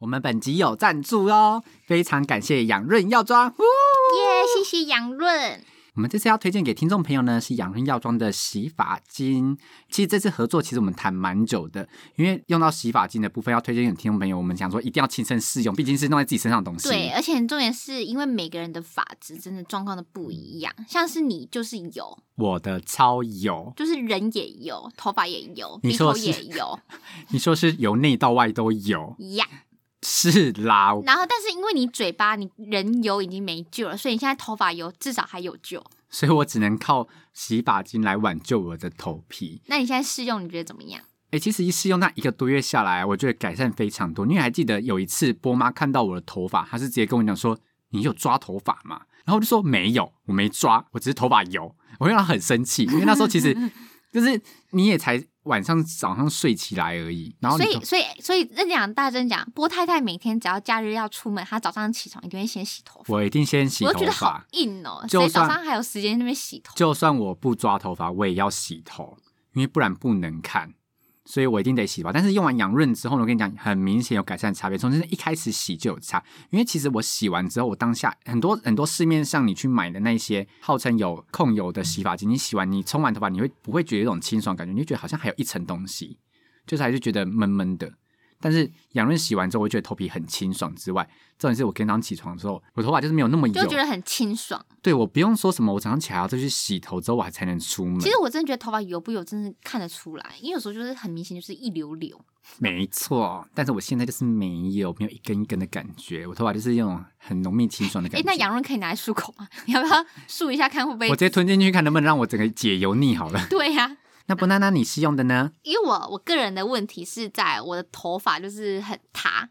我们本集有赞助哦，非常感谢养润药妆，耶谢谢养润。我们这次要推荐给听众朋友呢，是养润药妆的洗发精。其实这次合作其实我们谈蛮久的，因为用到洗发精的部分要推荐给听众朋友，我们想说一定要亲身试用，毕竟是弄在自己身上的东西。对，而且重点是因为每个人的发质真的状况都不一样，像是你就是油，我的超油，就是人也油，头发也油，鼻头也油。你说是由内到外都油呀。Yeah. 是啦，然后但是因为你嘴巴你人油已经没救了，所以你现在头发油至少还有救，所以我只能靠洗发精来挽救我的头皮。那你现在试用你觉得怎么样？哎，其实一试用那一个多月下来，我觉得改善非常多。因为还记得有一次波妈看到我的头发，她是直接跟我讲说：“你有抓头发吗？”然后我就说：“没有，我没抓，我只是头发油。”我让她很生气，因为那时候其实就是你也才。晚上早上睡起来而已，然后所以所以所以认讲大真讲，波太太每天只要假日要出门，她早上起床一定会先洗头发。我一定先洗头发，我觉得好硬哦，所以早上还有时间那边洗头。就算我不抓头发，我也要洗头，因为不然不能看。所以我一定得洗吧，但是用完养润之后呢，我跟你讲，很明显有改善差别。从真的一开始洗就有差，因为其实我洗完之后，我当下很多很多市面上你去买的那些号称有控油的洗发精，你洗完你冲完头发，你会不会觉得一种清爽感觉？你就觉得好像还有一层东西，就是还是觉得闷闷的。但是养润洗完之后，我觉得头皮很清爽之外，重点是我今天早上起床的时候，我头发就是没有那么油，就觉得很清爽。对，我不用说什么，我早上起来要再去洗头之后，我还才能出门。其实我真的觉得头发油不油，真的看得出来，因为有时候就是很明显就是一绺绺。没错，但是我现在就是没有没有一根一根的感觉，我头发就是那种很浓密清爽的感觉。哎，那养润可以拿来漱口吗？你要不要漱一下看会不会？我直接吞进去看能不能让我整个解油腻好了。对呀、啊。那不娜娜，你是用的呢？因为我我个人的问题是在我的头发就是很塌，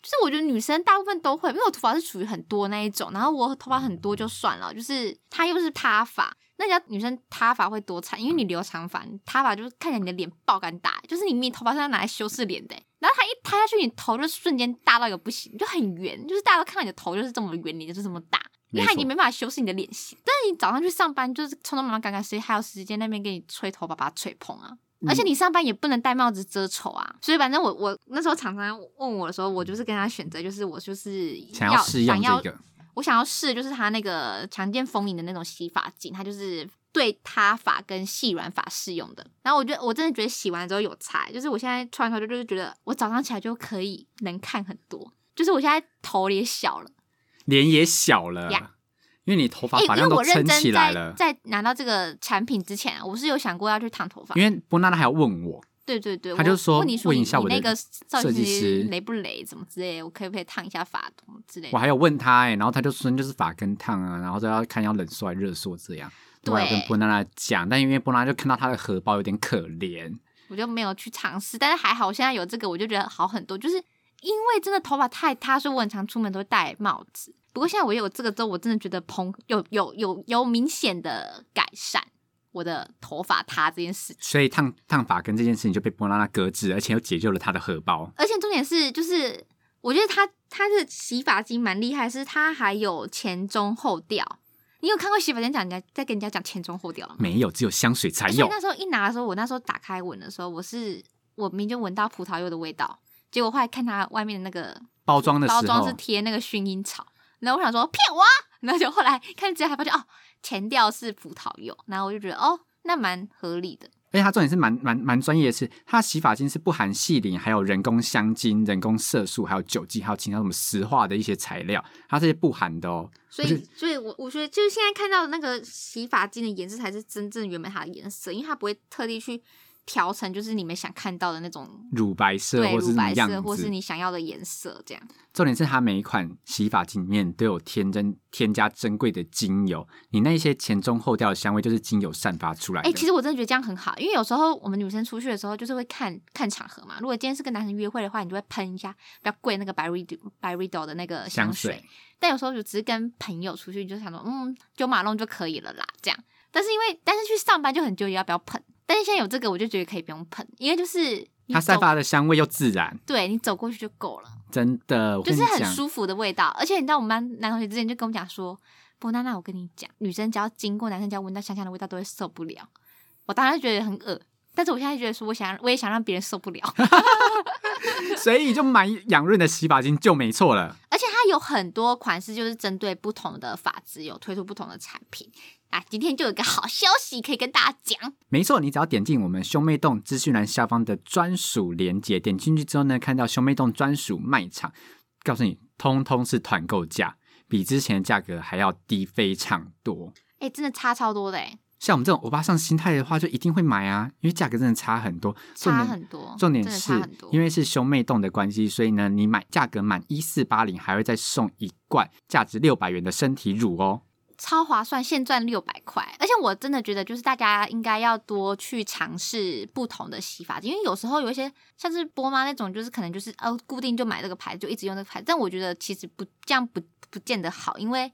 就是我觉得女生大部分都会，因为我头发是属于很多那一种，然后我头发很多就算了，就是它又是塌发，那家女生塌发会多惨，因为你留长发，塌发就是看起来你的脸爆肝大，就是你明明头发是要拿来修饰脸的，然后它一塌下去，你头就瞬间大到一个不行，就很圆，就是大家都看到你的头就是这么圆，你就是这么大。因为他已经没办法修饰你的脸型，但是你早上去上班就是匆匆忙忙赶赶，谁还有时间那边给你吹头发把它吹蓬啊？嗯、而且你上班也不能戴帽子遮丑啊，所以反正我我那时候常常问我的时候，我就是跟他选择，就是我就是要想要试用这个，我想要试就是他那个强健丰盈的那种洗发精，它就是对塌发跟细软发适用的。然后我觉得我真的觉得洗完之后有差，就是我现在穿出来就是觉得我早上起来就可以能看很多，就是我现在头也小了。脸也小了，yeah. 因为你头发发量都撑起来了。在拿到这个产品之前，我是有想过要去烫头发。因为波娜娜还要问我，对对对，他就说问你说我的那个设计师雷不雷，怎么之类，我可不可以烫一下发之类的。我还有问他哎，然后他就说就是发根烫啊，然后都要看要冷缩还是热缩这样。对，跟波娜娜讲，但因为波娜娜就看到他的荷包有点可怜，我就没有去尝试。但是还好，我现在有这个，我就觉得好很多。就是因为真的头发太塌，所以我很常出门都会戴帽子。不过现在我有这个之后，我真的觉得蓬有有有有明显的改善我的头发塌这件事情。所以烫烫发跟这件事情就被波娜娜搁置，而且又解救了他的荷包。而且重点是，就是我觉得他他的洗发精蛮厉害，是它还有前中后调。你有看过洗发精讲人家在跟人家讲前中后调吗？没有，只有香水才有。那时候一拿的时候，我那时候打开闻的时候，我是我明明就闻到葡萄柚的味道，结果后来看它外面的那个包装的时候，包装是贴那个薰衣草。然后我想说骗我，然后就后来看之后还发现哦，前调是葡萄柚，然后我就觉得哦，那蛮合理的。而且它重点是蛮蛮蛮专业的是，它洗发精是不含细磷，还有人工香精、人工色素，还有酒精，还有其他什么石化的一些材料，它这些不含的哦。所以，所以我我觉得就是现在看到的那个洗发精的颜色才是真正原本它的颜色，因为它不会特地去。调成就是你们想看到的那种乳白色，对，或是乳白色，或是你想要的颜色，这样。重点是它每一款洗发精里面都有添真添加珍贵的精油，你那些前中后调的香味就是精油散发出来的。哎、欸，其实我真的觉得这样很好，因为有时候我们女生出去的时候就是会看看场合嘛。如果今天是跟男生约会的话，你就会喷一下比较贵那个 Byredo Byredo 的那个香水，香水。但有时候就只是跟朋友出去，就想说嗯，九马龙就可以了啦，这样。但是因为但是去上班就很纠结要不要喷。但是现在有这个，我就觉得可以不用喷，因为就是它散发的香味又自然，对，你走过去就够了，真的，就是很舒服的味道。而且你知道，我们班男同学之前就跟我们讲说，波娜娜，我跟你讲，女生只要经过男生家闻到香香的味道，都会受不了。我当时觉得很恶，但是我现在觉得说，我想 我也想让别人受不了。所以就买养润的洗发精就没错了。有很多款式，就是针对不同的发质有推出不同的产品。啊，今天就有个好消息可以跟大家讲。没错，你只要点进我们兄妹洞资讯栏下方的专属链接，点进去之后呢，看到兄妹洞专属卖场，告诉你，通通是团购价，比之前的价格还要低非常多。哎、欸，真的差超多的哎！像我们这种欧巴上心态的话，就一定会买啊，因为价格真的差很多，差很多。重点是因为是兄妹洞的关系，所以呢，你买价格满一四八零，还会再送一罐价值六百元的身体乳哦。超划算，现赚六百块，而且我真的觉得，就是大家应该要多去尝试不同的洗发精，因为有时候有一些像是波妈那种，就是可能就是哦固定就买这个牌子，就一直用这个牌子，但我觉得其实不这样不不见得好，因为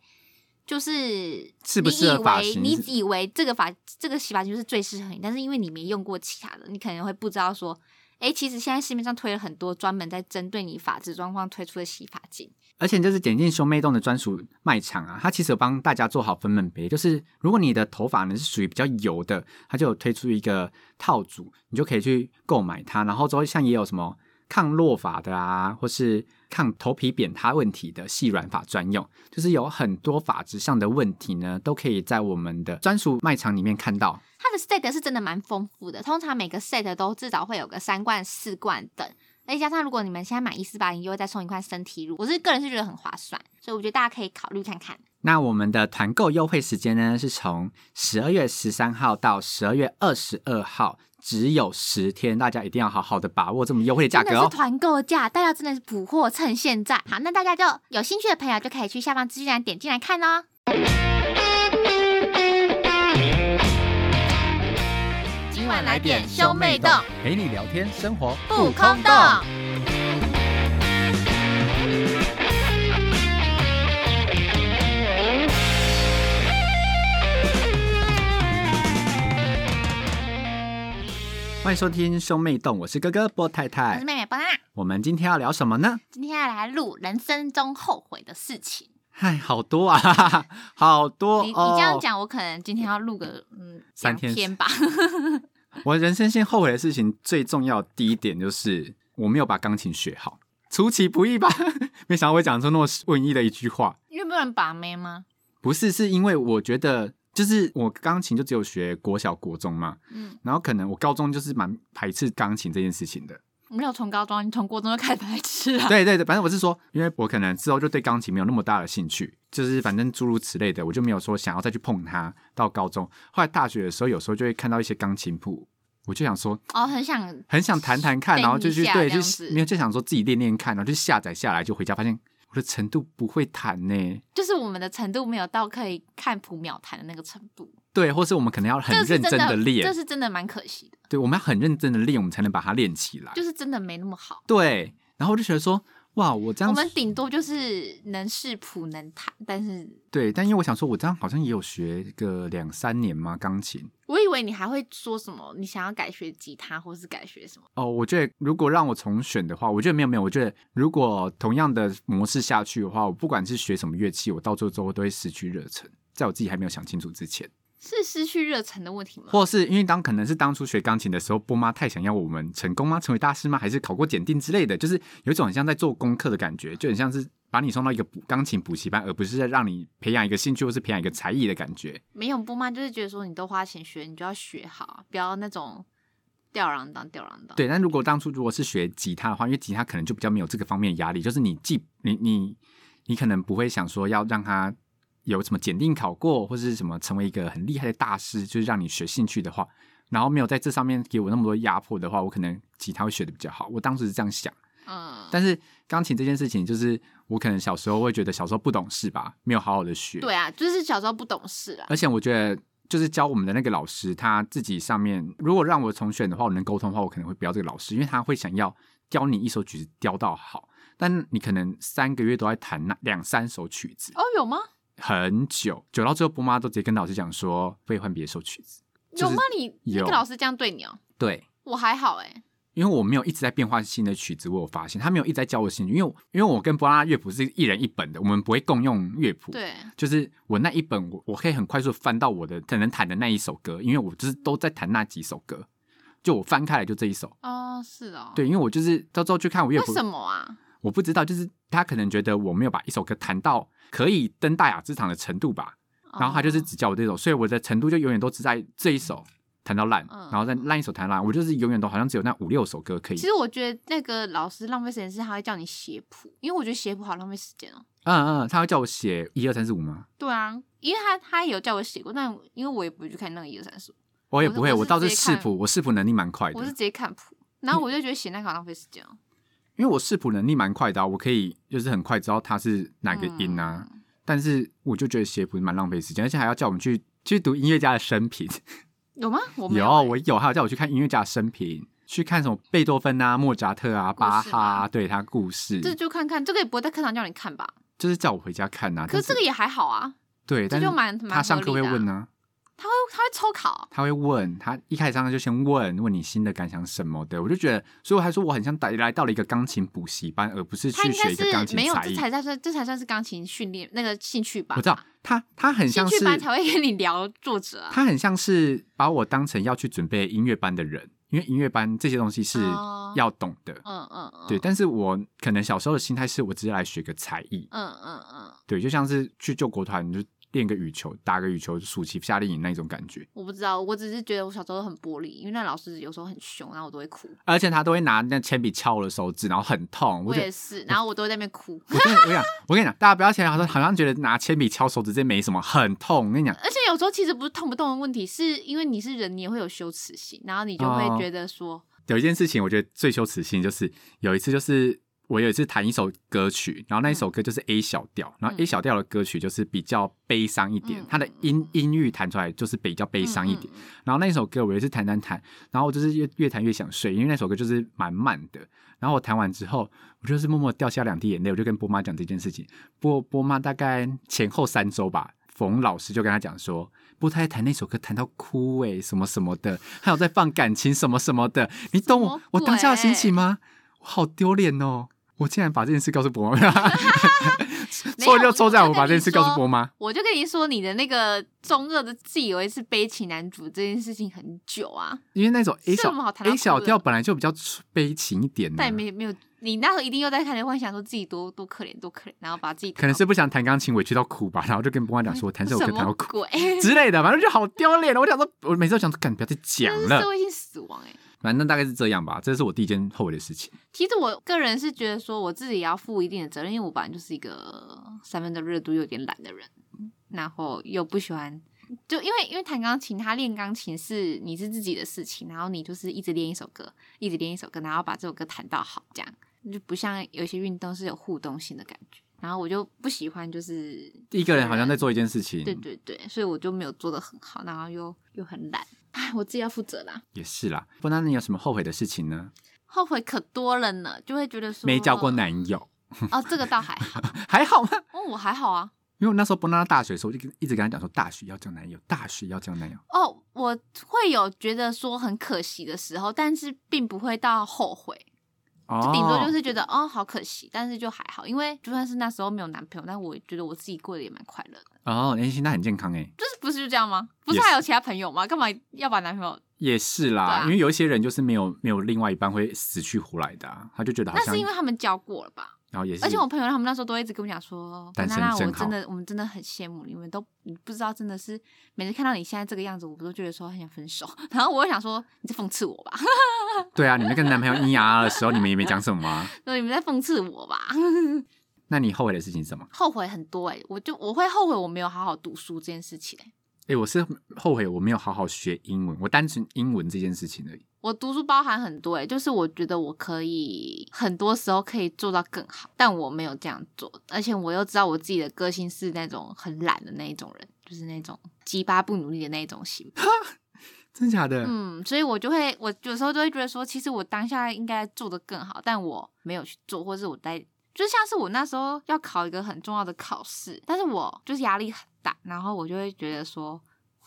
就是适不适合发型，你以为这个发这个洗发精是最适合你，但是因为你没用过其他的，你可能会不知道说，哎，其实现在市面上推了很多专门在针对你发质状况推出的洗发精。而且就是点进兄妹洞的专属卖场啊，它其实有帮大家做好分门别类，就是如果你的头发呢是属于比较油的，它就有推出一个套组，你就可以去购买它。然后之后像也有什么抗落发的啊，或是抗头皮扁塌问题的细软发专用，就是有很多发质上的问题呢，都可以在我们的专属卖场里面看到。它的 set 是真的蛮丰富的，通常每个 set 都至少会有个三罐、四罐等。再加上，如果你们现在买一四八零，又会再送一块身体乳，我是个人是觉得很划算，所以我觉得大家可以考虑看看。那我们的团购优惠时间呢，是从十二月十三号到十二月二十二号，只有十天，大家一定要好好的把握这么优惠的价格哦。真的是团购价，大家真的是补货，趁现在。好，那大家就有兴趣的朋友就可以去下方资讯栏点进来看哦。今晚来点兄妹洞，陪你聊天，生活不空洞。欢迎收听兄妹洞，我是哥哥波太太，我是妹妹波娜。我们今天要聊什么呢？今天要来录人生中后悔的事情。嗨，好多啊，好多。你你这样讲，我可能今天要录个嗯三天吧。我人生先后悔的事情，最重要的第一点就是我没有把钢琴学好，出其不意吧？没想到会讲出那么文艺的一句话。因为不能把妹吗？不是，是因为我觉得，就是我钢琴就只有学国小、国中嘛，嗯，然后可能我高中就是蛮排斥钢琴这件事情的。没有从高中，你从国中就开始排斥了。对对对，反正我是说，因为我可能之后就对钢琴没有那么大的兴趣，就是反正诸如此类的，我就没有说想要再去碰它。到高中，后来大学的时候，有时候就会看到一些钢琴谱，我就想说，哦，很想很想弹弹看，然后就去对，就是没有就想说自己练练看，然后就下载下来，就回家发现我的程度不会弹呢，就是我们的程度没有到可以看谱秒弹的那个程度。对，或是我们可能要很认真的练，这是真的蛮可惜的。对，我们要很认真的练，我们才能把它练起来。就是真的没那么好。对，然后我就觉得说，哇，我这样，我们顶多就是能视谱能弹，但是对，但因为我想说，我这样好像也有学个两三年嘛，钢琴。我以为你还会说什么，你想要改学吉他，或是改学什么？哦，我觉得如果让我重选的话，我觉得没有没有，我觉得如果同样的模式下去的话，我不管是学什么乐器，我到最后之后都会失去热忱，在我自己还没有想清楚之前。是失去热忱的问题吗？或是因为当可能是当初学钢琴的时候，波妈太想要我们成功吗？成为大师吗？还是考过检定之类的？就是有一种很像在做功课的感觉，就很像是把你送到一个补钢琴补习班，而不是在让你培养一个兴趣或是培养一个才艺的感觉。没有，波妈就是觉得说你都花钱学，你就要学好，不要那种吊儿郎当、吊儿郎当。对，但如果当初如果是学吉他的话，因为吉他可能就比较没有这个方面的压力，就是你既你你你可能不会想说要让他。有什么检定考过，或者是什么成为一个很厉害的大师，就是让你学兴趣的话，然后没有在这上面给我那么多压迫的话，我可能吉他会学的比较好。我当时是这样想，嗯。但是钢琴这件事情，就是我可能小时候会觉得小时候不懂事吧，没有好好的学。对啊，就是小时候不懂事啊。而且我觉得，就是教我们的那个老师，他自己上面，如果让我重选的话，我能沟通的话，我可能会不要这个老师，因为他会想要教你一首曲子雕到好，但你可能三个月都在弹那两三首曲子。哦，有吗？很久，久到最后，波妈都直接跟老师讲说，可以换别首曲子。有吗？你那个老师这样对你哦？对，我还好哎，因为我没有一直在变化新的曲子，我有发现他没有一直在教我新，因为因为我跟波拉乐谱是一人一本的，我们不会共用乐谱。对，就是我那一本，我我可以很快速翻到我的可能弹的那一首歌，因为我就是都在弹那几首歌。就我翻开来就这一首。哦，是哦。对，因为我就是到时候去看我乐谱。为什么啊？我不知道，就是他可能觉得我没有把一首歌弹到可以登大雅之堂的程度吧。哦、然后他就是只教我这首，所以我的程度就永远都只在这一首。弹到烂，然后再烂一首弹烂，我就是永远都好像只有那五六首歌可以。其实我觉得那个老师浪费时间是他会叫你写谱，因为我觉得写谱好浪费时间哦。嗯嗯，他会叫我写一二三四五吗？对啊，因为他他有叫我写过，但因为我也不会去看那个一二三四五。我也不会，我倒是视谱，我视谱能力蛮快的。我是直接看谱，然后我就觉得写那个好浪费时间哦。因为我视谱能力蛮快的，我可以就是很快知道它是哪个音啊。嗯、但是我就觉得写谱蛮浪费时间，而且还要叫我们去去读音乐家的生平。有吗？有，有，我有，还有叫我去看音乐家的生平，去看什么贝多芬啊、莫扎特啊、巴哈啊，对他故事。这就看看，这个也不会在课堂叫你看吧？就是叫我回家看啊。可是这个也还好啊。对，但是他上课会问呢。他会他会抽考，他会问他一开始上课就先问问你新的感想什么的，我就觉得，所以我还说我很像来来到了一个钢琴补习班，而不是去学一个钢琴。没有，这才算这才算是钢琴训练那个兴趣班。我知道他他很像是兴趣班才会跟你聊作者啊，他很像是把我当成要去准备音乐班的人，因为音乐班这些东西是要懂的。嗯嗯嗯，对。但是我可能小时候的心态是我只是来学个才艺。嗯嗯嗯，对，就像是去救国团就。练个羽球，打个羽球，暑期夏令营那种感觉。我不知道，我只是觉得我小时候很玻璃，因为那老师有时候很凶，然后我都会哭。而且他都会拿那铅笔敲我的手指，然后很痛。我也是，然后我都会在那边哭。我跟你讲，我跟你讲，大家不要起来，好像好像觉得拿铅笔敲手指这没什么，很痛。我跟你讲，而且有时候其实不是痛不痛的问题，是因为你是人，你也会有羞耻心，然后你就会觉得说，哦、有一件事情，我觉得最羞耻心就是有一次就是。我有一次弹一首歌曲，然后那一首歌就是 A 小调，然后 A 小调的歌曲就是比较悲伤一点，它的音音域弹出来就是比较悲伤一点。然后那一首歌我也是弹弹弹，然后我就是越越弹越想睡，因为那首歌就是蛮慢的。然后我弹完之后，我就是默默掉下两滴眼泪，我就跟波妈讲这件事情。波波妈大概前后三周吧，冯老师就跟他讲说，波太太弹那首歌弹到哭诶、欸，什么什么的，还有在放感情什么什么的，你懂我我当下的心情吗？我好丢脸哦。我竟然把这件事告诉伯妈，错就错在我把这件事告诉伯妈。我就跟你说，你的那个中二的自以为是悲情男主这件事情很久啊。因为那种 A 小 A 小调本来就比较悲情一点，但没没有，你那时候一定又在看，幻想说自己多多可怜多可怜，然后把自己可能是不想弹钢琴委屈到哭吧，然后就跟伯妈讲说，我 弹这首歌弹到哭之类的，反正就好丢脸。我想说，我每次都想说，干，不要再讲了，社会性死亡哎。反正大概是这样吧，这是我第一件后悔的事情。其实我个人是觉得说，我自己也要负一定的责任，因为我本来就是一个三分的热度又有点懒的人，然后又不喜欢，就因为因为弹钢琴，他练钢琴是你是自己的事情，然后你就是一直练一首歌，一直练一首歌，然后把这首歌弹到好，这样就不像有些运动是有互动性的感觉。然后我就不喜欢，就是一个人好像在做一件事情，对对对，所以我就没有做的很好，然后又又很懒。哎，我自己要负责啦。也是啦，不然你有什么后悔的事情呢？后悔可多了呢，就会觉得说没交过男友。哦，这个倒还好，还好吗？哦，我还好啊。因为我那时候不拿到大学的时候，我就一直跟他讲说，大学要交男友，大学要交男友。哦，我会有觉得说很可惜的时候，但是并不会到后悔。就顶多就是觉得哦，好可惜，但是就还好，因为就算是那时候没有男朋友，但我觉得我自己过得也蛮快乐的。哦，年轻，那很健康哎。就是不是就这样吗？不是还有其他朋友吗？干嘛要把男朋友？也是啦，啊、因为有一些人就是没有没有另外一半会死去活来的、啊，他就觉得好像那是因为他们交过了吧。然后也是，而且我朋友他们那时候都一直跟我讲说，娜娜，我真的我们真的很羡慕你们，都你不知道真的是每次看到你现在这个样子，我都觉得说很想分手。然后我就想说，你在讽刺我吧？对啊，你们跟男朋友咿呀的时候，你们也没讲什么吗？对，你们在讽刺我吧？那你后悔的事情是什么？后悔很多哎、欸，我就我会后悔我没有好好读书这件事情哎、欸。哎、欸，我是后悔我没有好好学英文，我单纯英文这件事情而已。我读书包含很多诶，就是我觉得我可以很多时候可以做到更好，但我没有这样做，而且我又知道我自己的个性是那种很懒的那一种人，就是那种鸡巴不努力的那一种型。真假的？嗯，所以我就会，我有时候就会觉得说，其实我当下应该做的更好，但我没有去做，或是我在，就像是我那时候要考一个很重要的考试，但是我就是压力很大，然后我就会觉得说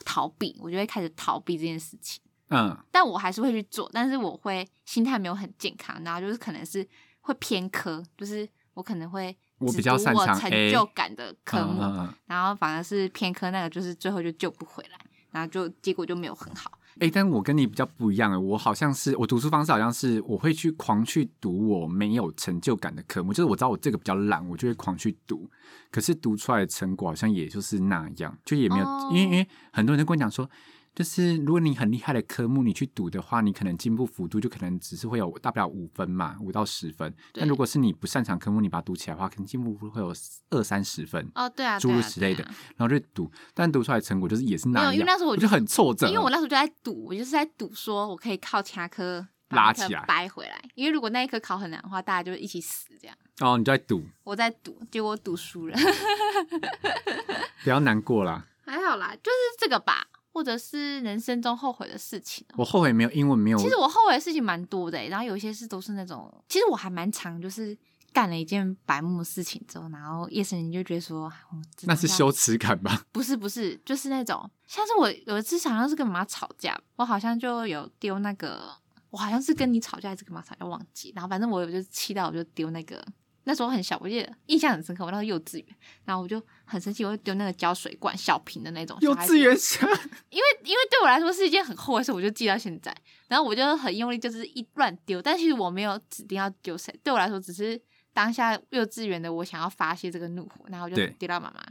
逃避，我就会开始逃避这件事情。嗯，但我还是会去做，但是我会心态没有很健康，然后就是可能是会偏科，就是我可能会我比较擅长成就感的科目，然后反而是偏科那个，就是最后就救不回来，然后就结果就没有很好。哎、欸，但我跟你比较不一样诶，我好像是我读书方式好像是我会去狂去读我没有成就感的科目，就是我知道我这个比较懒，我就会狂去读。可是读出来的成果好像也就是那样，就也没有，哦、因为因为很多人都跟我讲说。就是如果你很厉害的科目，你去读的话，你可能进步幅度就可能只是会有大不了五分嘛，五到十分。但如果是你不擅长科目，你把它读起来的话，可能进步会有二三十分。哦，对啊，诸如此类的，然后就读，但读出来的成果就是也是那样。因为那时候我就，我就很挫折，因为我那时候就在赌，我就是在赌说我可以靠其他科拉起来掰回来。因为如果那一科考很难的话，大家就一起死这样。哦，你就在赌？我在赌，结果我赌输了。不要难过啦，还好啦，就是这个吧。或者是人生中后悔的事情，我后悔没有英文没有。其实我后悔的事情蛮多的，然后有一些事都是那种，其实我还蛮常，就是干了一件白目的事情之后，然后夜深你就觉得说，那是羞耻感吧？不是不是，就是那种，像是我有一次好像是跟妈妈吵架，我好像就有丢那个，我好像是跟你吵架还是跟妈妈吵架忘记，然后反正我就气到我就丢那个。那时候很小，我记得印象很深刻。我那时候幼稚园，然后我就很生气，我就丢那个胶水罐，小瓶的那种。幼稚园小，因为因为对我来说是一件很后悔的事，我就记到现在。然后我就很用力，就是一乱丢。但其实我没有指定要丢谁，对我来说只是当下幼稚园的我想要发泄这个怒火，然后我就丢到妈妈，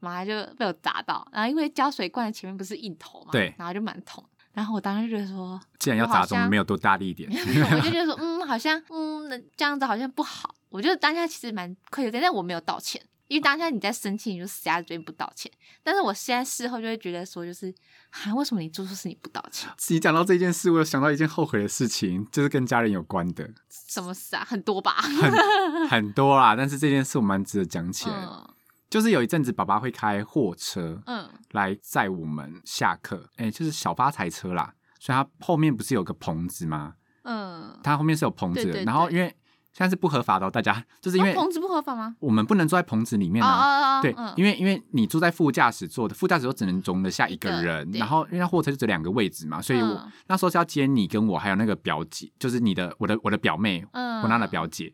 妈妈就被我砸到。然后因为胶水罐的前面不是硬头嘛，对，然后就蛮痛。然后我当时就觉得说，既然要砸中，没有多大力一点，我就觉得说，嗯，好像，嗯，这样子好像不好。我觉得当下其实蛮愧疚，但我没有道歉，因为当下你在生气，你就死鸭子嘴硬不道歉。但是我现在事后就会觉得说，就是啊，为什么你做错事你不道歉？你讲到这件事，我有想到一件后悔的事情，就是跟家人有关的。什么事啊？很多吧？很很多啦，但是这件事我蛮值得讲起来。嗯、就是有一阵子，爸爸会开货车，嗯，来载我们下课。哎、欸，就是小发财车啦，所以它后面不是有个棚子吗？嗯，它后面是有棚子的，然后因为。现在是不合法的，哦，大家就是因为棚子不合法吗？我们不能坐在棚子里面啊。对，因为因为你坐在副驾驶座的副驾驶座只能容得下一个人，然后因为货车就只有两个位置嘛，所以我那时候是要接你跟我还有那个表姐，就是你的我的我的表妹，我那的表姐，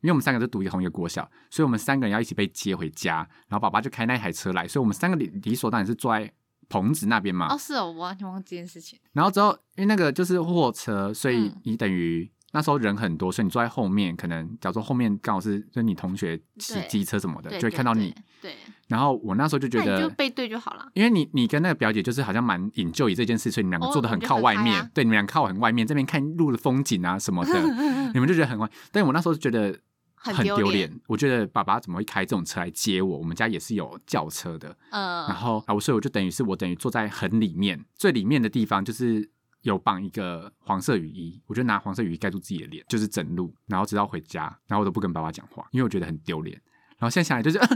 因为我们三个都读一个同一个国小，所以我们三个人要一起被接回家，然后爸爸就开那台车来，所以我们三个理理所当然是坐在棚子那边嘛。哦，是哦，我完全忘记这件事情。然后之后因为那个就是货车，所以你等于。那时候人很多，所以你坐在后面，可能假如说后面刚好是就是你同学骑机车什么的，就会看到你。对。对，然后我那时候就觉得，就背对就好了。因为你你跟那个表姐就是好像蛮 enjoy 这件事，所以你们两个坐的很靠外面，哦啊、对，你们俩靠很外面，这边看路的风景啊什么的，你们就觉得很外。但我那时候就觉得很丢脸，我觉得爸爸怎么会开这种车来接我？我们家也是有轿车的，嗯。然后啊，所以我就等于是我等于坐在很里面最里面的地方，就是。有绑一个黄色雨衣，我就拿黄色雨衣盖住自己的脸，就是整路，然后直到回家，然后我都不跟爸爸讲话，因为我觉得很丢脸。然后现在想来就是，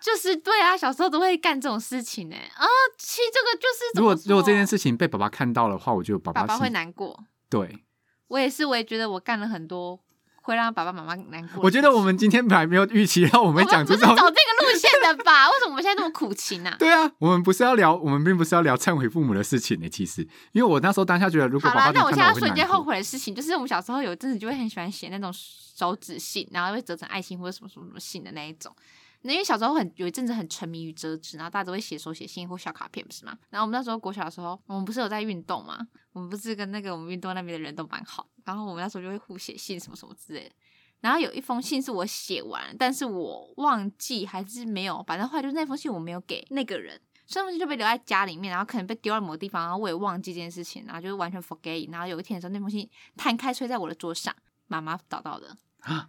就是对啊，小时候都会干这种事情呢。啊，其实这个就是，如果如果这件事情被爸爸看到的话，我就爸爸爸爸会难过。对，我也是，我也觉得我干了很多。会让爸爸妈妈难过。我觉得我们今天本来没有预期到我们讲这种，走这个路线的吧？为什么我们现在这么苦情呢、啊？对啊，我们不是要聊，我们并不是要聊忏悔父母的事情呢。其实，因为我那时候当下觉得，如果爸爸好了，那我现在要说一件后悔的事情，就是我们小时候有一阵子就会很喜欢写那种手指信，然后会折成爱心或者什么什么什么信的那一种。那因为小时候很有一阵子很沉迷于折纸，然后大家都会写手写信或小卡片，不是吗？然后我们那时候国小的时候，我们不是有在运动吗？我们不是跟那个我们运动那边的人都蛮好，然后我们那时候就会互写信什么什么之类的。然后有一封信是我写完，但是我忘记还是没有，反正后来就是那封信我没有给那个人，所以那封信就被留在家里面，然后可能被丢在某个地方，然后我也忘记这件事情，然后就是完全 forget。然后有一天的时候，那封信摊开吹在我的桌上，妈妈找到的，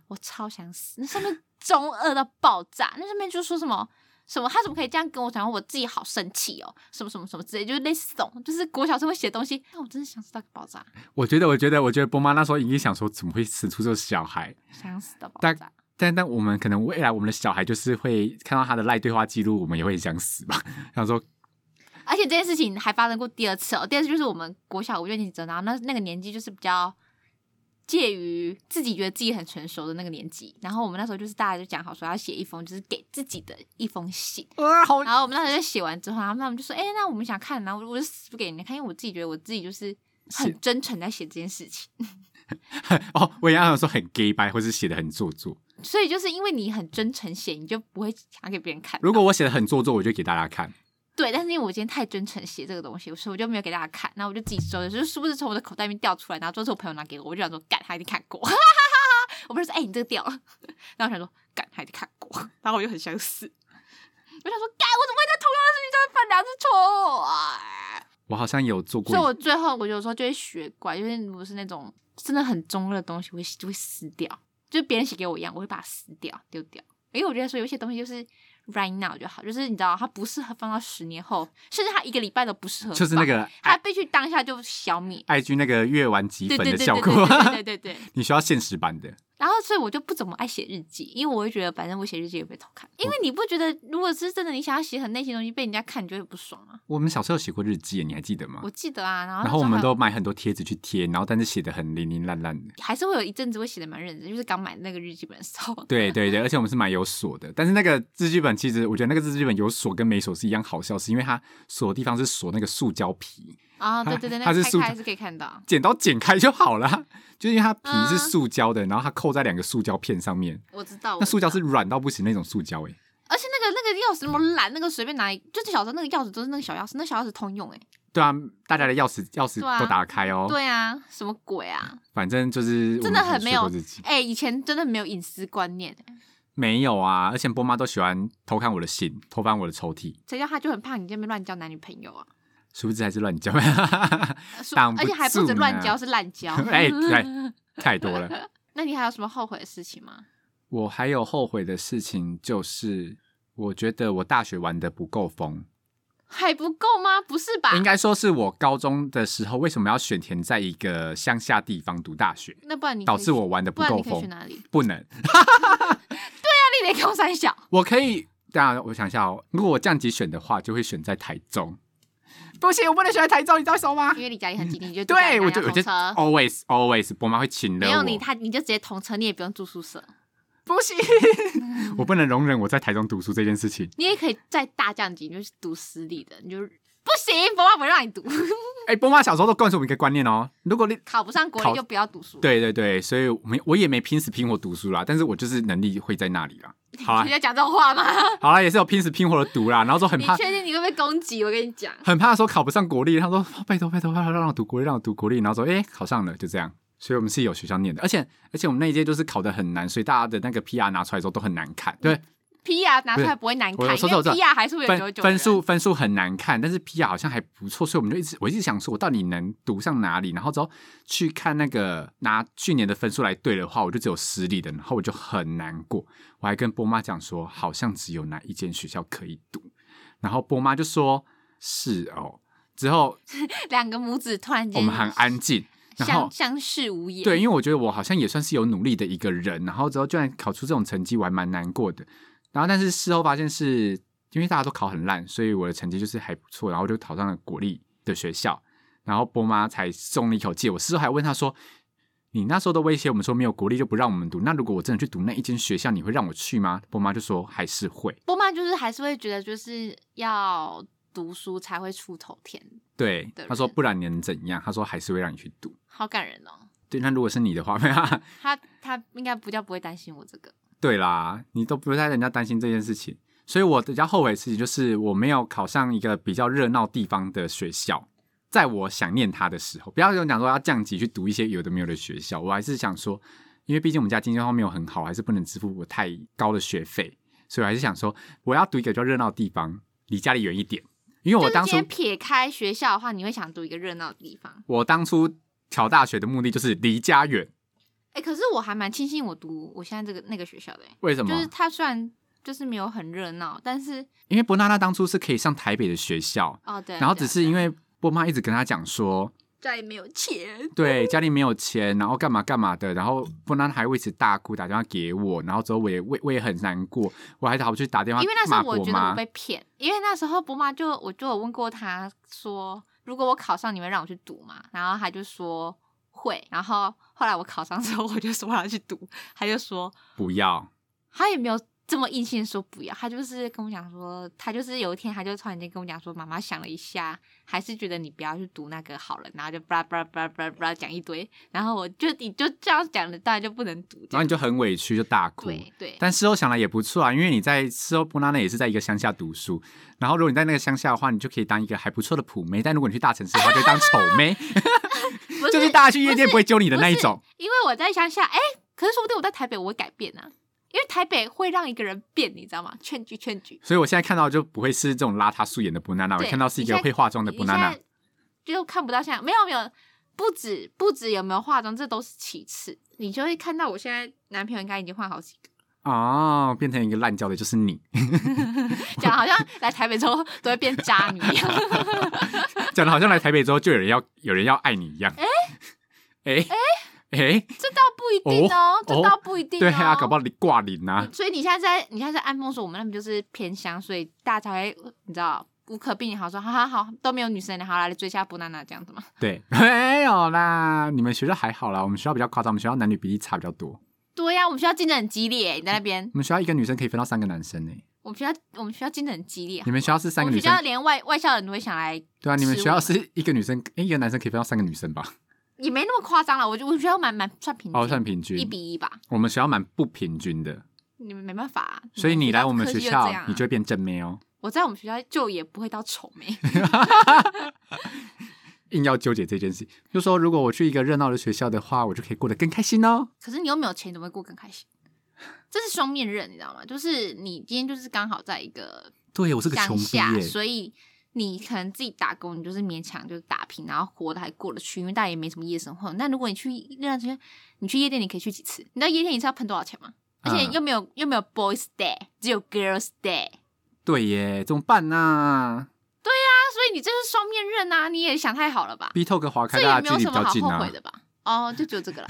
我超想死，那上面中二到爆炸，那上面就说什么。什么？他怎么可以这样跟我讲？我自己好生气哦！什么什么什么之类，就是类似这种，就是国小时候会写东西。那我真的想死到爆炸。我觉得，我觉得，我觉得波妈那时候已经想说，怎么会生出这个小孩？想死到爆炸。但但但我们可能未来我们的小孩就是会看到他的赖对话记录，我们也会想死吧？想说，而且这件事情还发生过第二次哦。第二次就是我们国小五年级，然后那那个年纪就是比较。介于自己觉得自己很成熟的那个年纪，然后我们那时候就是大家就讲好说要写一封就是给自己的一封信，然后我们那时候就写完之后，然后他们就说：“哎、欸，那我们想看。”然后我就死不给你看，因为我自己觉得我自己就是很真诚在写这件事情。哦，我也有说很 gay 白，或是写的很做作。所以就是因为你很真诚写，你就不会想给别人看。如果我写的很做作，我就给大家看。对，但是因为我今天太真诚写这个东西，所以我就没有给大家看，然后我就自己收的，就是是不是从我的口袋里面掉出来，然后最后是我朋友拿给我，我就想说，干，他一定看过，哈哈哈哈，我不是说，哎、欸，你这个掉了，然后我想说，干，他一定看过，然后我就很想死，我想说，干，我怎么会在同样的事情上面犯两次错啊？我好像有做过，所以我最后我有时候就会学乖，因为如果是那种真的很中二的东西，我会就会撕掉，就别人写给我一样，我会把它撕掉丢掉，因为我觉得说有些东西就是。Right now 就好，就是你知道，它不适合放到十年后，甚至它一个礼拜都不适合。就是那个，它必须当下就消灭。IG 那个月完积分的效果，对对对对，对，对，对，对你需要现实版的。然后，所以我就不怎么爱写日记，因为我会觉得，反正我写日记也被偷看。因为你不觉得，如果是真的，你想要写很内心的东西，被人家看，你就会不爽啊。我们小时候写过日记，你还记得吗？我记得啊，然后然后我们都买很多贴纸去贴，然后但是写的很零零烂烂的。还是会有一阵子会写的蛮认真，就是刚买那个日记本的时候。对对对，而且我们是买有锁的，但是那个日记本其实我觉得那个日记本有锁跟没锁是一样好笑，是因为它锁的地方是锁那个塑胶皮。啊、哦，对对对，它是开开是可以看到，剪刀剪开就好了，就是因为它皮是塑胶的，嗯，然后它扣在两个塑胶片上面。我知道，那塑胶是软到不行那种塑胶哎。而且那个那个钥匙什么懒，那个随便拿一，就是小时候那个钥匙都是那个小钥匙，那小钥匙通用哎。对啊，大家的钥匙钥匙都打开哦。对啊，什么鬼啊？反正就是真的很没有哎，以前真的没有隐私观念哎。没有啊，而且波妈都喜欢偷看我的信，偷翻我的抽屉。谁叫他就很怕你这边乱交男女朋友啊？殊不知还是乱交，而且还不止乱交，是滥交。哎，太太多了。那你还有什么后悔的事情吗？我还有后悔的事情，就是我觉得我大学玩的不够疯。还不够吗？不是吧？应该说是我高中的时候，为什么要选填在一个乡下地方读大学？那不然你导致我玩的不够疯。哪里？不能。对啊，你得给我三小。我可以，当然我想一下哦。如果我降级选的话，就会选在台中。不行，我不能选在台中，你知道为什么吗？因为你家里很近，你就 对我就我就 always always，我妈会请的。没有你，他你就直接同车，你也不用住宿舍。不行，我不能容忍我在台中读书这件事情。你也可以在大降级，你就是读私立的，你就不行，波妈不让你读。哎、欸，波妈小时候都灌输我们一个观念哦，如果你考不上国立，就不要读书。对对对，所以我没我也没拼死拼活读书啦，但是我就是能力会在那里啦。好啊，你在讲这种话吗？好啦，也是有拼死拼活的读啦，然后说很怕，你确定你会被攻击？我跟你讲，很怕说考不上国立，他说拜托拜托拜托让我读国立，让我读国立，然后说哎、欸、考上了，就这样。所以我们是有学校念的，而且而且我们那一届就是考的很难，所以大家的那个 PR 拿出来之后都很难看。对，PR 拿出来不会难看，因为 PR 还是会有九九分数分数很难看，但是 PR 好像还不错，所以我们就一直我一直想说，我到底能读上哪里？然后之后去看那个拿去年的分数来对的话，我就只有私立的，然后我就很难过。我还跟波妈讲说，好像只有哪一间学校可以读，然后波妈就说是哦。之后 两个母子突然间我们很安静。然后相视无言。对，因为我觉得我好像也算是有努力的一个人，然后之后居然考出这种成绩，我还蛮难过的。然后但是事后发现是因为大家都考很烂，所以我的成绩就是还不错，然后就考上了国立的学校。然后波妈才松了一口气。我事后还问她说：“你那时候都威胁我们说没有国立就不让我们读，那如果我真的去读那一间学校，你会让我去吗？”波妈就说：“还是会。”波妈就是还是会觉得就是要。读书才会出头天。对，她说不然你能怎样？她说还是会让你去读。好感人哦。对，那如果是你的话，他他应该不叫不会担心我这个。对啦，你都不会让人家担心这件事情，所以我比较后悔的事情就是我没有考上一个比较热闹地方的学校。在我想念他的时候，不要跟我讲说要降级去读一些有的没有的学校，我还是想说，因为毕竟我们家经济方面没有很好，还是不能支付我太高的学费，所以我还是想说我要读一个比较热闹的地方，离家里远一点。因为我当初撇开学校的话，你会想读一个热闹的地方。我当初考大学的目的就是离家远。哎、欸，可是我还蛮庆幸我读我现在这个那个学校的。为什么？就是他虽然就是没有很热闹，但是因为波娜娜当初是可以上台北的学校哦，对。然后只是因为波妈一直跟她讲说。家里没有钱，对，家里没有钱，然后干嘛干嘛的，然后不然还为此大哭，打电话给我，然后之后我也我我也很难过，我还跑去打电话，因为那时候我觉得我被骗，因为那时候波妈就我就有问过他说，如果我考上，你会让我去读吗？然后他就说会，然后后来我考上之后，我就说我要去读，他就说不要，他也没有这么硬性说不要，他就是跟我讲说，他就是有一天，他就突然间跟我讲说，妈妈想了一下，还是觉得你不要去读那个好了，然后就巴拉巴拉巴拉巴拉巴拉讲一堆，然后我就你就这样讲了，当然就不能读，然后你就很委屈，就大哭。对对。但事后想来也不错啊，因为你在事后布拉那也是在一个乡下读书，然后如果你在那个乡下的话，你就可以当一个还不错的普妹，但如果你去大城市的话，就当丑妹，就是大家去夜店不会揪你的那一种。因为我在乡下，哎，可是说不定我在台北我会改变啊。因为台北会让一个人变，你知道吗？劝举劝举。所以我现在看到就不会是这种邋遢素颜的 banana，我看到是一个会化妆的 banana。就看不到现在没有没有，不止不止有没有化妆，这都是其次。你就会看到我现在男朋友应该已经换好几个哦，变成一个烂交的就是你，讲好像来台北之后都会变渣女一样，讲的好像来台北之后就有人要有人要爱你一样。哎哎哎。哎，欸、这倒不一定哦，哦这倒不一定、哦。对啊，搞不好你挂零啊。所以你现在在，你现在在暗梦说我们那边就是偏乡，所以大家才会你知道无可避免，好说好好好都没有女生的，好来追下布娜娜这样子嘛？对，没有啦，你们学校还好啦，我们学校比较夸张，我们学校男女比例差比较多。对呀、啊，我们学校竞争很激烈，你在那边。我们学校一个女生可以分到三个男生呢。我们学校我们学校竞争很激烈。你们学校是三个女生，学校连外外校人都会想来。对啊，你们学校是一个女生，一个男生可以分到三个女生吧？也没那么夸张了，我觉我学校蛮蛮算平均，哦，算平均，一比一吧。我们学校蛮不平均的，你们没办法、啊。所以你来我们学校，就你就会变正妹哦。我在我们学校就也不会到丑妹。硬要纠结这件事，就说如果我去一个热闹的学校的话，我就可以过得更开心哦。可是你又没有钱，怎么会过更开心？这是双面刃，你知道吗？就是你今天就是刚好在一个对，我是个穷逼，所以。你可能自己打工，你就是勉强就是打拼，然后活得还过得去，因为大家也没什么夜生活。那如果你去那段时间，你去夜店，你可以去几次？你知道夜店一次要喷多少钱吗？而且又没有、嗯、又没有 boys day，只有 girls day。对耶，怎么办呢、啊？所以你这是双面刃呐、啊！你也想太好了吧？BeeTalk 华开，这也没有什么好后悔的吧？哦，就只有这个了。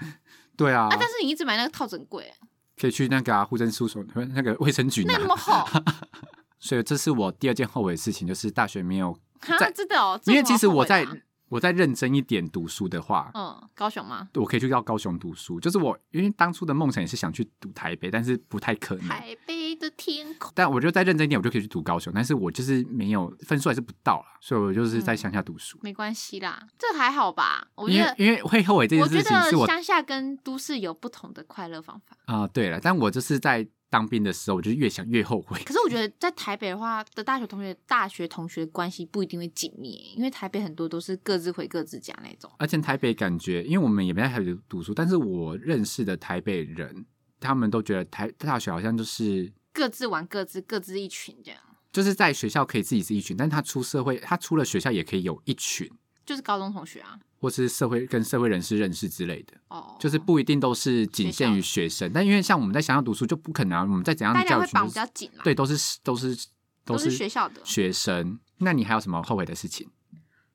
对啊，啊，但是你一直买那个套整贵，可以去那个户政事务所，那个卫生局拿。那么好。所以这是我第二件后悔的事情，就是大学没有在，真的哦。因为其实我在我在认真一点读书的话，嗯，高雄吗？我可以去到高雄读书。就是我因为当初的梦想也是想去读台北，但是不太可能。台北的天空。但我觉得再认真一点，我就可以去读高雄。但是我就是没有分数，还是不到了，所以我就是在乡下读书。嗯、没关系啦，这还好吧？我觉得因为因为会后悔这件事情是我，我觉得乡下跟都市有不同的快乐方法啊、呃。对了，但我就是在。当兵的时候，我就越想越后悔。可是我觉得在台北的话的大学同学，大学同学关系不一定会紧密，因为台北很多都是各自回各自家那种。而且台北感觉，因为我们也没在台北读书，但是我认识的台北人，他们都觉得台大学好像就是各自玩各自，各自一群这样。就是在学校可以自己是一群，但他出社会，他出了学校也可以有一群，就是高中同学啊。或是社会跟社会人士认识之类的，哦，oh, 就是不一定都是仅限于学生，但因为像我们在想要读书就不可能啊，我们在怎样的教育群，就是，对，都是都是都是学校的学生。那你还有什么后悔的事情？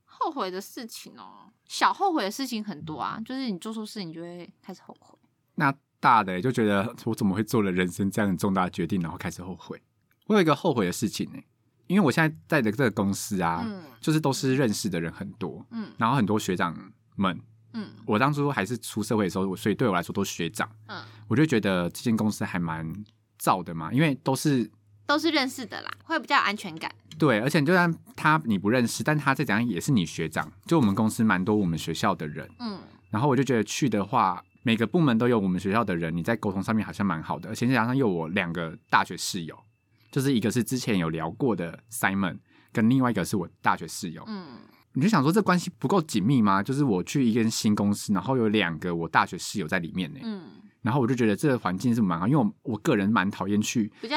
后悔的事情哦，小后悔的事情很多啊，就是你做错事，你就会开始后悔。那大的就觉得我怎么会做了人生这样重大的决定，然后开始后悔。我有一个后悔的事情呢。因为我现在在的这个公司啊，嗯、就是都是认识的人很多，嗯，然后很多学长们，嗯，我当初还是出社会的时候，所以对我来说都是学长，嗯，我就觉得这间公司还蛮燥的嘛，因为都是都是认识的啦，会比较有安全感。对，而且就算他你不认识，但他再怎样也是你学长。就我们公司蛮多我们学校的人，嗯，然后我就觉得去的话，每个部门都有我们学校的人，你在沟通上面好像蛮好的，而且再加上又有我两个大学室友。就是一个是之前有聊过的 Simon，跟另外一个是我大学室友。嗯，你就想说这关系不够紧密吗？就是我去一间新公司，然后有两个我大学室友在里面呢。嗯，然后我就觉得这个环境是蛮好，因为我我个人蛮讨厌去比较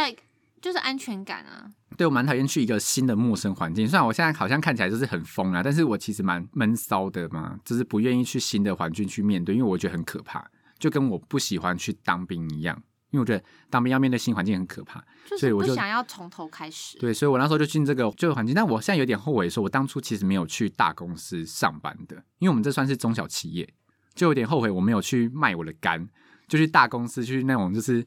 就是安全感啊。对，我蛮讨厌去一个新的陌生环境。虽然我现在好像看起来就是很疯啊，但是我其实蛮闷骚的嘛，就是不愿意去新的环境去面对，因为我觉得很可怕，就跟我不喜欢去当兵一样。因为我觉得当兵要面对新环境很可怕，所以我就想要从头开始。对，所以我那时候就进这个旧环境。但我现在有点后悔，说我当初其实没有去大公司上班的，因为我们这算是中小企业，就有点后悔我没有去卖我的肝，就去大公司去那种就是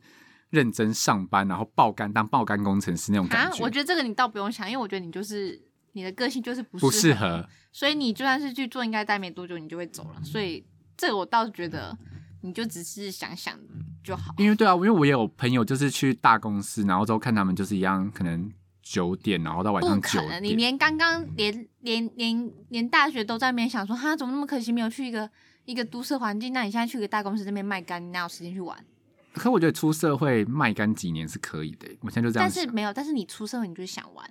认真上班，然后爆肝当爆肝工程师那种感觉。我觉得这个你倒不用想，因为我觉得你就是你的个性就是不适不适合，所以你就算是去做，应该待没多久你就会走了。所以这个我倒是觉得。你就只是想想就好。因为对啊，因为我也有朋友就是去大公司，然后之后看他们就是一样，可能九点，然后到晚上九点。你连刚刚连连连连大学都在那边想说，哈，怎么那么可惜没有去一个一个都市环境？那你现在去个大公司这边卖干，你哪有时间去玩？可我觉得出社会卖干几年是可以的，我现在就这样。但是没有，但是你出社会，你就是想玩。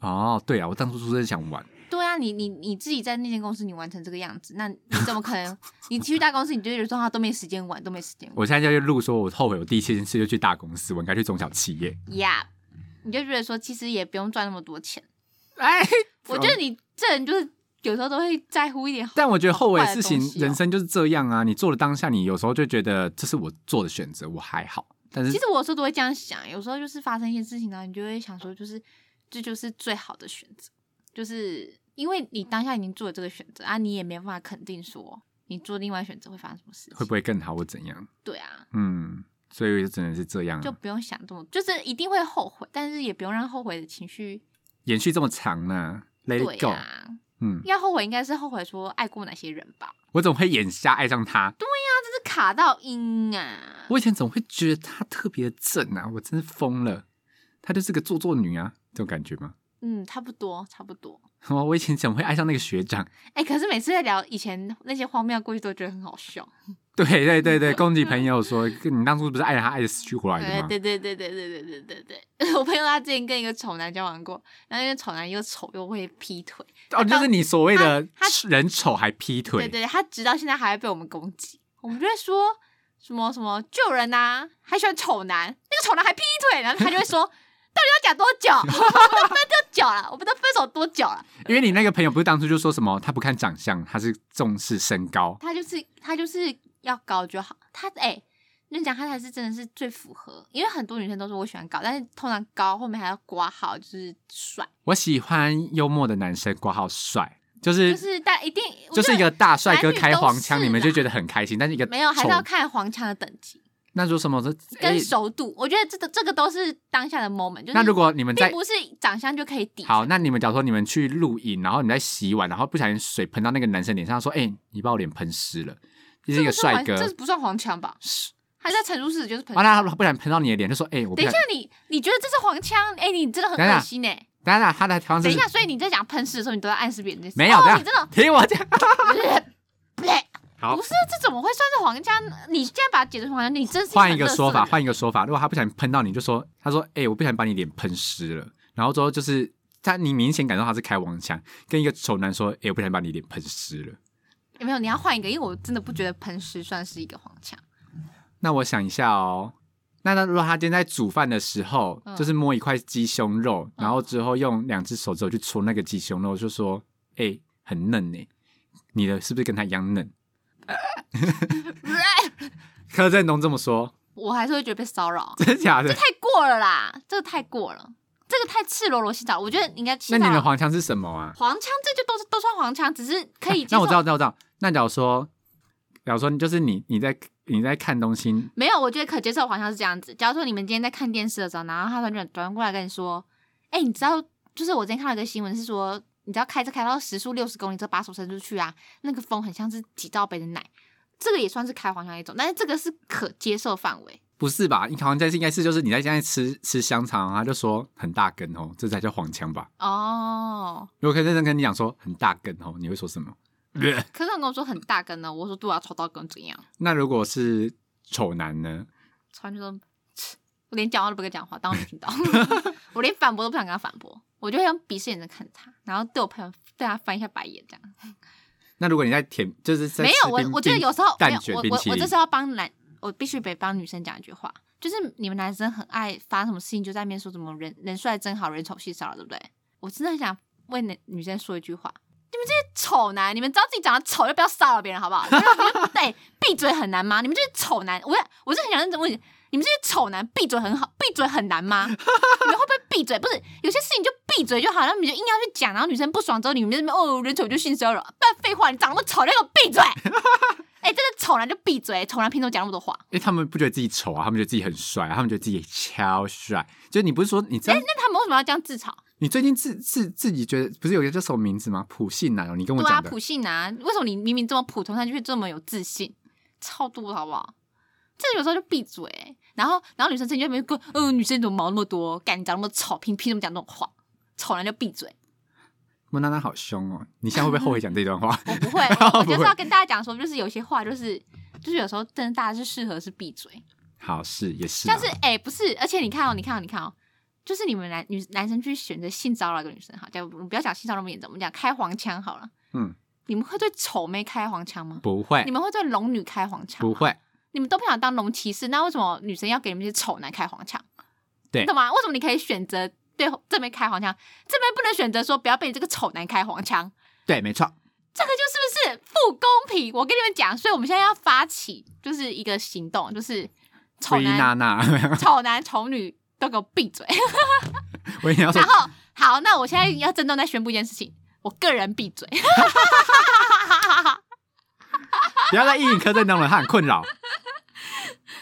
哦，对啊，我当初出社会想玩。对啊，你你你自己在那间公司你玩成这个样子，那你怎么可能？你去大公司，你就觉得说他都没时间玩，都没时间玩。我现在就录说，我后悔我第一件事就去大公司，我应该去中小企业。呀，yeah, 你就觉得说其实也不用赚那么多钱。哎，我觉得你这人就是有时候都会在乎一点。但我觉得后悔的事情，人生就是这样啊。你做了当下，你有时候就觉得这是我做的选择，我还好。但是其实我有时候都会这样想，有时候就是发生一些事情呢，你就会想说，就是这就是最好的选择，就是。因为你当下已经做了这个选择啊，你也没办法肯定说你做另外选择会发生什么事，会不会更好或怎样？对啊，嗯，所以就只能是这样，就不用想这么，就是一定会后悔，但是也不用让后悔的情绪延续这么长呢。Let it go，啊，嗯，要后悔应该是后悔说爱过哪些人吧？我怎么会眼瞎爱上他？对呀，啊，这是卡到音啊！我以前总会觉得他特别正啊，我真是疯了，他就是个做作女啊，这种感觉吗？嗯，差不多，差不多。哦，我以前怎么会爱上那个学长？哎、欸，可是每次在聊以前那些荒谬故事，都觉得很好笑。对对对对，攻击 朋友说，你当初不是爱他爱的死去活来的吗？对对对对对对对对对。我朋友他之前跟一个丑男交往过，然后那个丑男又丑又会劈腿。哦，就是你所谓的人丑还劈腿。对，对对，他直到现在还会被我们攻击。我们就会说什么什么救人呐、啊，还喜欢丑男，那个丑男还劈腿，然后他就会说。到底要讲多久？分多久了？我们都分手多久了？因为你那个朋友不是当初就说什么，他不看长相，他是重视身高。他就是他就是要高就好。他哎，你、欸、讲他才是真的是最符合，因为很多女生都说我喜欢高，但是通常高后面还要挂号就是帅。我喜欢幽默的男生，挂号帅，就是就是大一定就是一个大帅哥开黄腔，你们就觉得很开心。但是一个没有还是要看黄腔的等级。那说什么？跟熟度，欸、我觉得这个这个都是当下的 moment。就是那如果你们在，不是长相就可以抵。好，那你们假如说你们去录影，然后你在洗碗，然后不小心水喷到那个男生脸上，说：“哎、欸，你把我脸喷湿了。”这是一个帅哥，这是不算黄腔吧？是，还在陈述事就是喷。完了，不小心喷到你的脸，就说：“哎、欸，我。”等一下，你你觉得这是黄腔？哎、欸，你真的很恶心哎、欸！等一下，他的方式。等一下，所以你在讲喷湿的时候，你都在暗示别人。没有，哦、你真的听我讲。好不是，这怎么会算是黄腔？你现在把它解释成黄腔，你真是换一个说法，换一个说法。如果他不小心喷到你，就说他说：“哎、欸，我不小心把你脸喷湿了。”然后之后就是他，你明显感受他是开黄腔，跟一个丑男说：“哎、欸，我不小心把你脸喷湿了。”有没有？你要换一个，因为我真的不觉得喷湿算是一个黄腔。那我想一下哦，那那如果他今天在煮饭的时候，嗯、就是摸一块鸡胸肉，然后之后用两只手指头去戳那个鸡胸肉，就说：“哎、欸，很嫩呢，你的是不是跟他一样嫩？”柯震东这么说，我还是会觉得被骚扰，真的假的？这太过了啦，这个太过了，这个太赤裸裸洗澡，我觉得应该。那你的黄腔是什么啊？黄腔这就都是都算黄腔，只是可以、啊。那我知道，知道，知道。那假如说，假如说就是你你在你在看东西，没有，我觉得可接受黄腔是这样子。假如说你们今天在看电视的时候，然后他突然转过来跟你说：“哎、欸，你知道，就是我今天看到一个新闻是说。”你只要开车开到时速六十公里，这把手伸出去啊，那个风很像是几罩杯的奶，这个也算是开黄腔一种，但是这个是可接受范围。不是吧？你黄腔应该是就是你在现在吃吃香肠他，就说很大根哦，这才叫黄腔吧？哦，如果可以认真跟你讲说很大根哦，你会说什么？可是他跟我说很大根呢，我说对啊，超大根怎样？那如果是丑男呢？丑男就说，我连讲话都不跟讲话，当我没听到，我连反驳都不想跟他反驳。我就会用鄙视眼神看他，然后对我朋友对他翻一下白眼，这样。那如果你在舔，就是在没有我，我觉得有时候没有我我我这时候要帮男，我必须得帮女生讲一句话，就是你们男生很爱发什么事情就在面说什么人人帅真好人丑戏少了，对不对？我真的很想为女女生说一句话，你们这些丑男，你们知道自己长得丑就不要骚扰别人好不好？对，闭嘴很难吗？你们这些丑男，我我是很想认真问你。你们这些丑男闭嘴很好，闭嘴很难吗？你们会不会闭嘴？不是有些事情就闭嘴就好，然后你们就硬要去讲，然后女生不爽之后，你们那边哦人丑就性骚扰，不然废话，你长那么丑，你给我闭嘴！哎、欸，真的丑男就闭嘴，丑男凭什么讲那么多话？因为他们不觉得自己丑啊，他们觉得自己很帅，啊，他们觉得自己超帅。就你不是说你哎、欸，那他们为什么要这样自嘲？你最近自自自己觉得不是有一个叫什么名字吗？普信男哦，你跟我讲的。对啊，普信男，为什么你明明这么普通，他就会这么有自信？超多，好不好？这有时候就闭嘴，然后然后女生这边就没个，嗯、呃，女生怎么毛那么多？干你长那么丑，凭凭什么讲这种话？丑男就闭嘴。莫娜娜好凶哦！你现在会不会后悔讲这段话？我 不会，我就是要跟大家讲说，就是有些话就是就是有时候真的大家是适合是闭嘴。好，是也是，但是哎、欸，不是，而且你看哦，你看哦，你看哦，就是你们男女男生去选择性骚扰一个女生，好，就不要讲性骚扰那么严重，我们讲开黄腔好了。嗯，你们会对丑妹开黄腔吗？不会。你们会对龙女开黄腔？不会。你们都不想当龙骑士，那为什么女生要给你们这些丑男开黄腔？对，你懂吗？为什么你可以选择对这边开黄腔，这边不能选择说不要被你这个丑男开黄腔？对，没错，这个就是不是不公平？我跟你们讲，所以我们现在要发起就是一个行动，就是丑男、丑男、丑女都给我闭嘴。我要说，然后好，那我现在要郑重再宣布一件事情，我个人闭嘴。不要再一影柯震东了，他很困扰。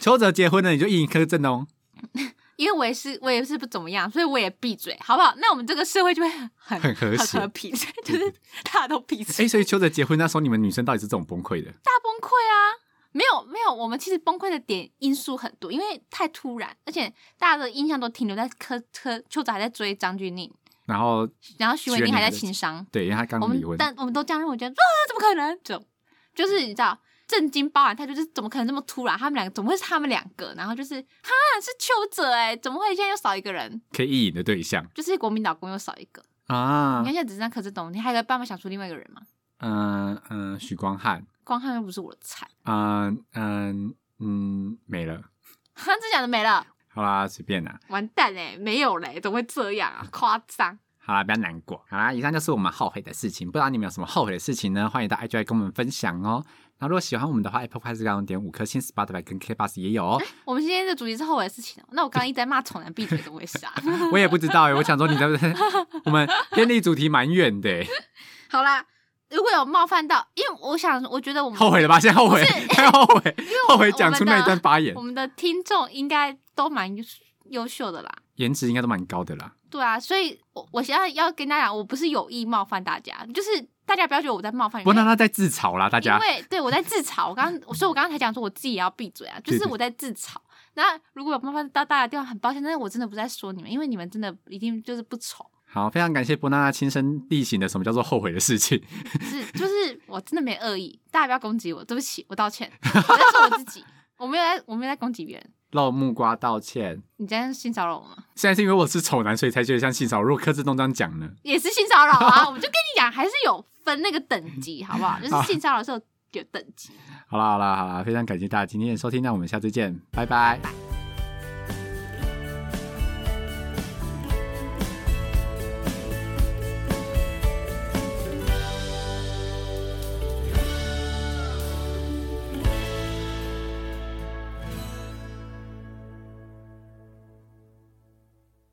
邱泽结婚了，你就一影柯震东。因为我也是，我也是不怎么样，所以我也闭嘴，好不好？那我们这个社会就会 很很和谐、和平，就是大家都闭嘴。哎、欸，所以邱泽结婚那时候，你们女生到底是这种崩溃的？大崩溃啊！没有没有，我们其实崩溃的点因素很多，因为太突然，而且大家的印象都停留在柯柯邱泽还在追张钧甯，然后然后徐伟宁还在情商，对，因为他刚离婚。但我们都这样认为，觉得啊，怎么可能？就就是你知道。震惊包含他就是怎么可能这么突然？他们两个怎么会是他们两个？然后就是哈是邱泽哎，怎么会现在又少一个人可以意淫的对象？就是国民老公又少一个啊！你看现在只剩柯震东，你还有个办法想出另外一个人吗？嗯嗯，许光汉，光汉又不是我的菜。嗯嗯嗯，没了。哈，真讲的没了。好啦，随便啦。完蛋哎，没有嘞，怎么会这样啊？夸张。好啦，不要难过。好啦，以上就是我们后悔的事情。不知道你们有什么后悔的事情呢？欢迎到 IG 来跟我们分享哦。那如果喜欢我们的话，Apple Podcast 给我们点五颗星，Spotify 跟 K Bus 也有哦。我们今天的主题是后悔的事情哦。那我刚刚一直在骂丑男闭嘴，怎么回事啊？我也不知道哎，我想说你在不在？我们偏离主题蛮远的。好啦，如果有冒犯到，因为我想，我觉得我们后悔了吧？现在后悔，太 后悔，后悔讲出那一段发言。我们的听众应该都蛮优秀的啦，颜值应该都蛮高的啦。对啊，所以我我现在要跟大家讲，我不是有意冒犯大家，就是。大家不要觉得我在冒犯你，不，那他在自嘲啦，大家。因为对我在自嘲，我刚刚，所以我刚刚才讲说我自己也要闭嘴啊，就是我在自嘲。那如果有冒犯到大家的地方，很抱歉，但是我真的不在说你们，因为你们真的一定就是不丑。好，非常感谢波娜娜亲身例行的什么叫做后悔的事情。是，就是我真的没恶意，大家不要攻击我，对不起，我道歉。我在说我自己，我没有在，我没有在攻击别人。露木瓜道歉。你今天性骚扰我吗？现在是因为我是丑男，所以才觉得像性骚扰。如果柯志东这样讲呢？也是性骚扰啊！我就跟你讲，还是有。分那个等级好不好？就是性骚扰的时候有等级。好啦好啦好啦，非常感谢大家今天的收听，那我们下次见，拜拜。拜